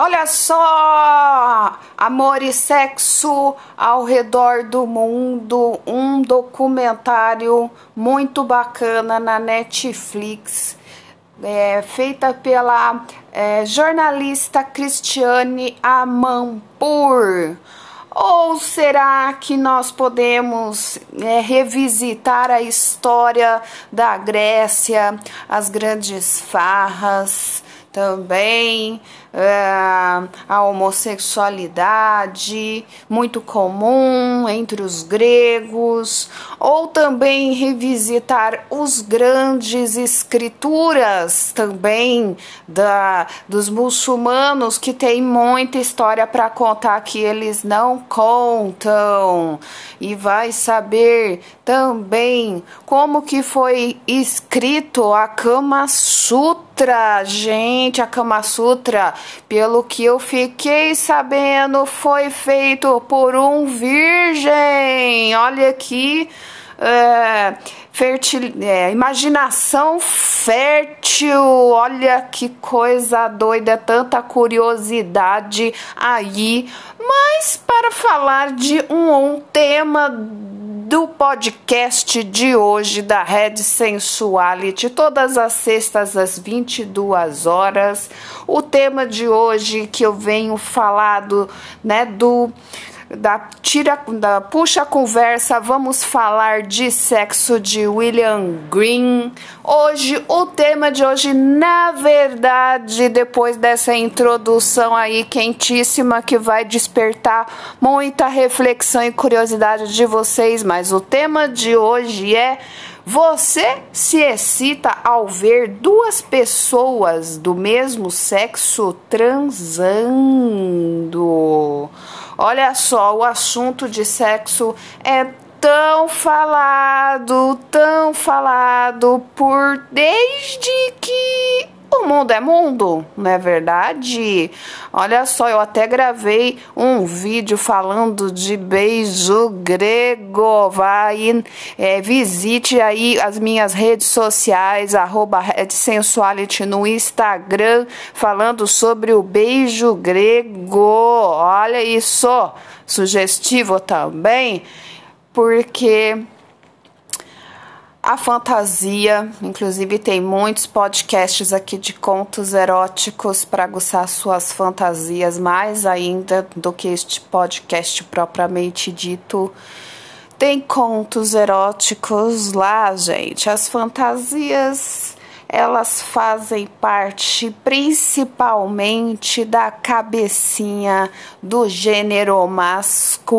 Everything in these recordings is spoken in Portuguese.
Olha só! Amor e Sexo ao Redor do Mundo, um documentário muito bacana na Netflix, é, feita pela é, jornalista Cristiane Amanpour. Ou será que nós podemos é, revisitar a história da Grécia, as grandes farras, também a homossexualidade, muito comum entre os gregos, ou também revisitar os grandes escrituras também da, dos muçulmanos que tem muita história para contar que eles não contam. E vai saber também como que foi escrito a Kama Sutra, gente, a Kama Sutra pelo que eu fiquei sabendo, foi feito por um virgem. Olha aqui. É, fertil, é, imaginação fértil, olha que coisa doida, tanta curiosidade aí. Mas para falar de um, um tema do podcast de hoje da Red Sensuality, todas as sextas às 22 horas. O tema de hoje que eu venho falado, né, do da tira da puxa conversa, vamos falar de sexo de William Green. Hoje o tema de hoje, na verdade, depois dessa introdução aí quentíssima que vai despertar muita reflexão e curiosidade de vocês, mas o tema de hoje é você se excita ao ver duas pessoas do mesmo sexo transando? Olha só, o assunto de sexo é tão falado, tão falado por desde que o mundo é mundo, não é verdade? Olha só, eu até gravei um vídeo falando de beijo grego. Vai, é, visite aí as minhas redes sociais, arroba Sensuality no Instagram, falando sobre o beijo grego. Olha isso, sugestivo também, porque a fantasia, inclusive tem muitos podcasts aqui de contos eróticos para aguçar suas fantasias, mais ainda do que este podcast propriamente dito. Tem contos eróticos lá, gente. As fantasias elas fazem parte principalmente da cabecinha do gênero masculino,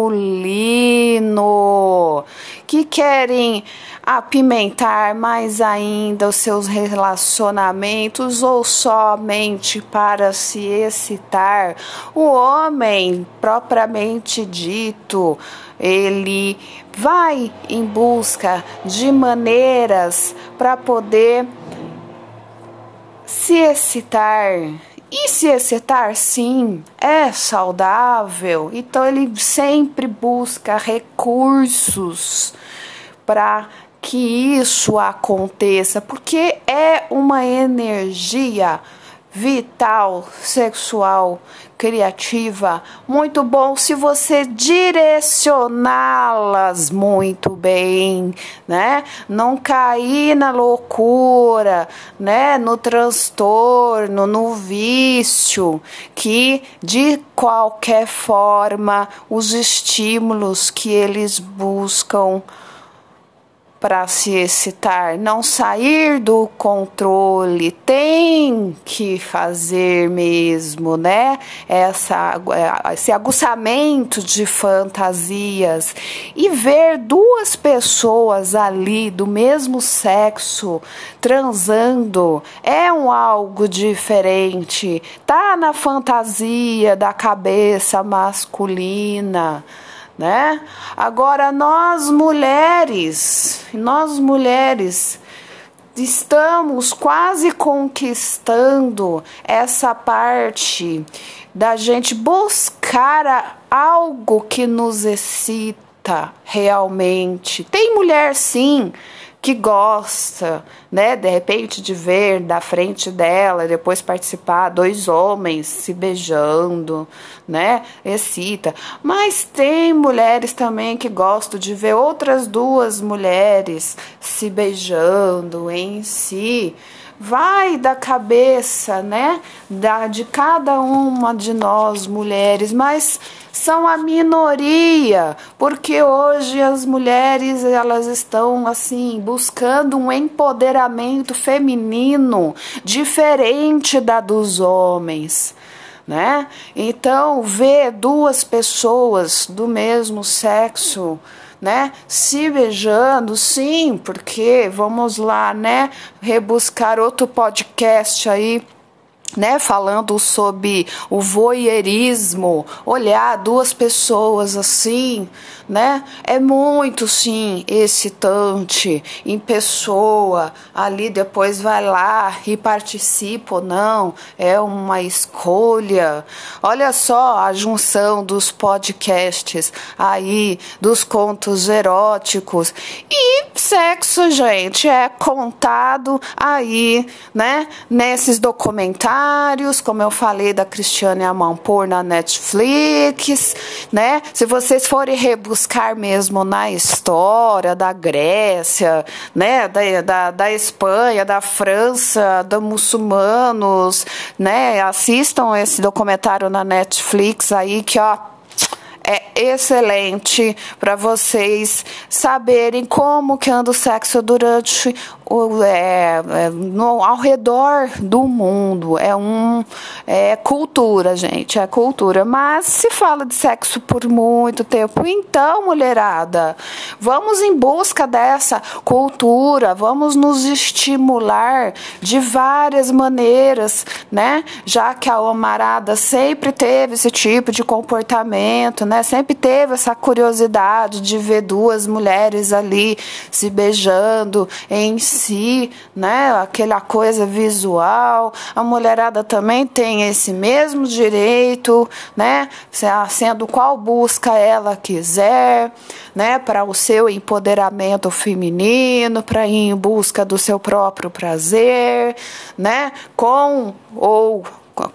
que querem apimentar mais ainda os seus relacionamentos ou somente para se excitar. O homem, propriamente dito, ele vai em busca de maneiras para poder se excitar. E se excitar, sim, é saudável. Então ele sempre busca recursos para que isso aconteça, porque é uma energia vital, sexual, criativa, muito bom se você direcioná-las muito bem, né? Não cair na loucura, né? No transtorno, no vício, que de qualquer forma os estímulos que eles buscam para se excitar, não sair do controle, tem que fazer mesmo, né? Essa, esse aguçamento de fantasias e ver duas pessoas ali do mesmo sexo transando é um algo diferente, tá na fantasia da cabeça masculina né? Agora nós mulheres, nós mulheres estamos quase conquistando essa parte da gente buscar algo que nos excita realmente. Tem mulher sim que gosta, né, de repente de ver da frente dela, depois participar dois homens se beijando, né, excita. Mas tem mulheres também que gostam de ver outras duas mulheres se beijando em si vai da cabeça, né, da de cada uma de nós mulheres, mas são a minoria, porque hoje as mulheres elas estão assim buscando um empoderamento feminino diferente da dos homens. Né? Então, ver duas pessoas do mesmo sexo né? Se beijando, sim, porque vamos lá, né? Rebuscar outro podcast aí né, falando sobre o voyeurismo, olhar duas pessoas assim, né, é muito sim excitante em pessoa, ali depois vai lá e participa ou não, é uma escolha. Olha só a junção dos podcasts aí, dos contos eróticos. E sexo, gente, é contado aí, né, nesses documentários como eu falei da Cristiane Amanpour na Netflix, né? Se vocês forem rebuscar mesmo na história da Grécia, né? Da, da, da Espanha, da França, dos muçulmanos, né? Assistam esse documentário na Netflix aí que, ó, é excelente para vocês saberem como que anda o sexo durante o, é, é, no, ao redor do mundo. É um é cultura, gente, é cultura. Mas se fala de sexo por muito tempo, então, mulherada, vamos em busca dessa cultura, vamos nos estimular de várias maneiras, né? Já que a Omarada sempre teve esse tipo de comportamento, Sempre teve essa curiosidade de ver duas mulheres ali se beijando em si, né? Aquela coisa visual. A mulherada também tem esse mesmo direito, né? Sendo qual busca ela quiser, né? Para o seu empoderamento feminino, para ir em busca do seu próprio prazer, né? Com ou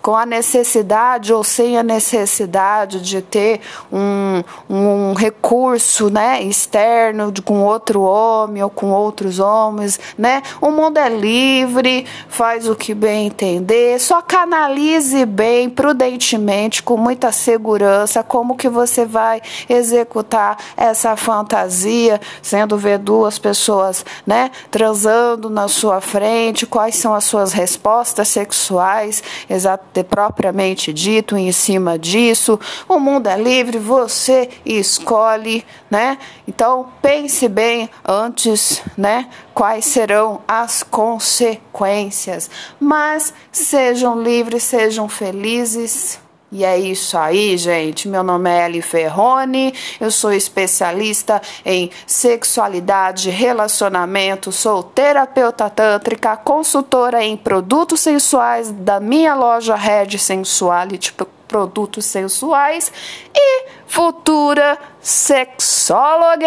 com a necessidade ou sem a necessidade de ter um, um recurso né, externo de, com outro homem ou com outros homens. Né? O mundo é livre, faz o que bem entender, só canalize bem, prudentemente, com muita segurança, como que você vai executar essa fantasia, sendo ver duas pessoas né, transando na sua frente, quais são as suas respostas sexuais, exatamente propriamente dito em cima disso. O mundo é livre, você escolhe, né? Então pense bem antes, né? Quais serão as consequências. Mas sejam livres, sejam felizes. E é isso aí, gente. Meu nome é Eli Ferrone, eu sou especialista em sexualidade, relacionamento, sou terapeuta tântrica, consultora em produtos sensuais da minha loja Red Sensuality produtos sensuais e futura sexóloga.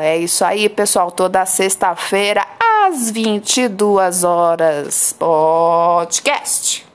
É isso aí, pessoal, toda sexta-feira às 22 horas. Podcast.